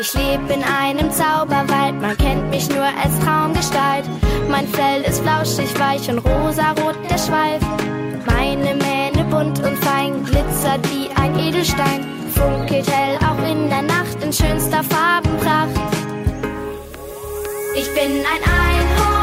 Ich lebe in einem Zauberwald, man kennt mich nur als Traumgestalt. Mein Fell ist flauschig, weich und rosarot der Schweif. Meine Mähne bunt und fein, glitzert wie ein Edelstein. Funkelt hell auch in der Nacht in schönster Farbenpracht. Ich bin ein Einhorn,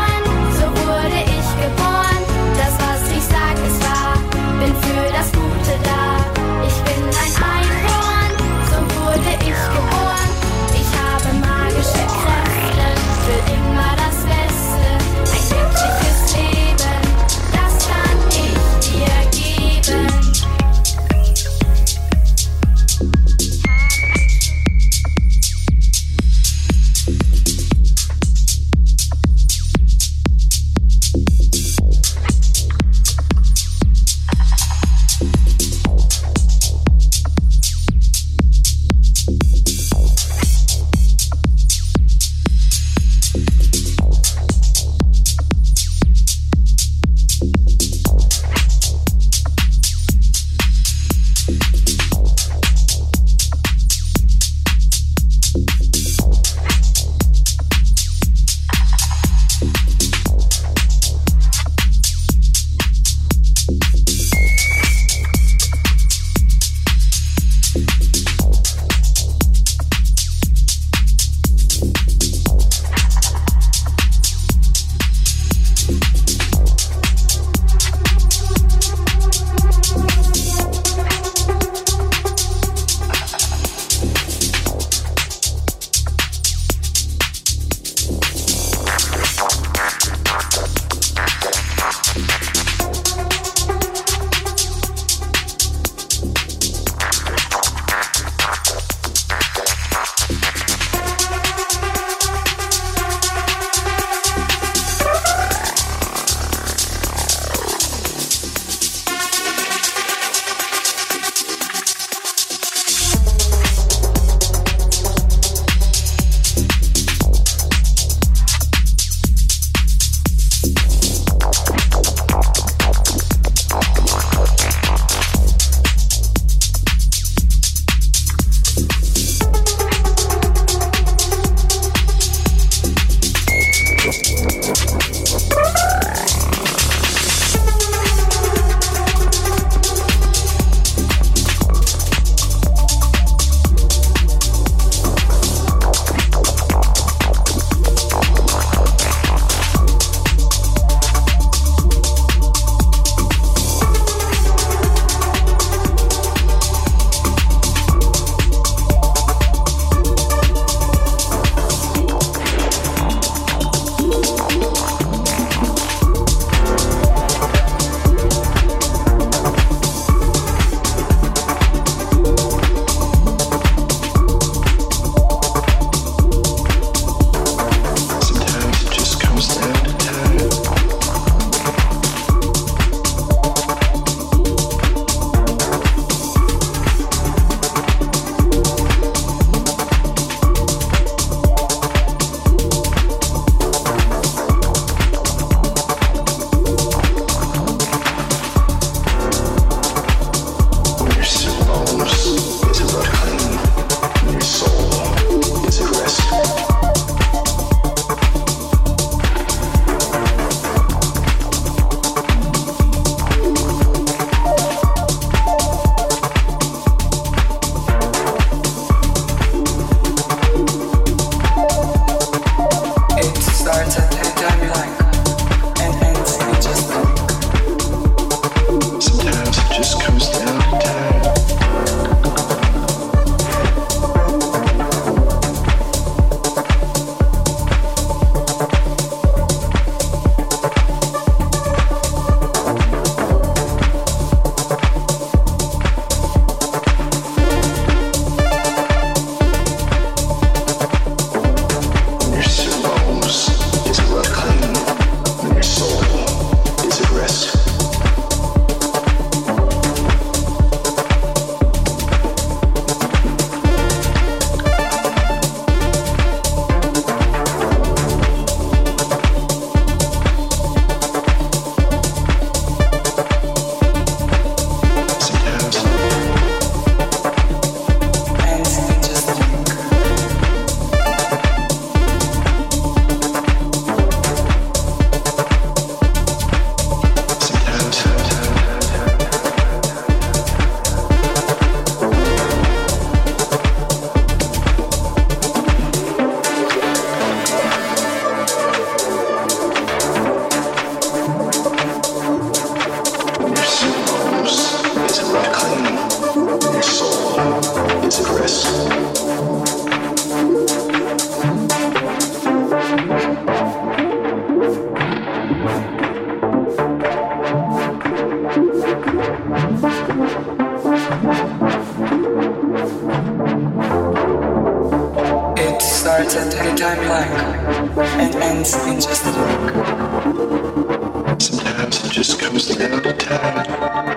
Sometimes it just comes the to time.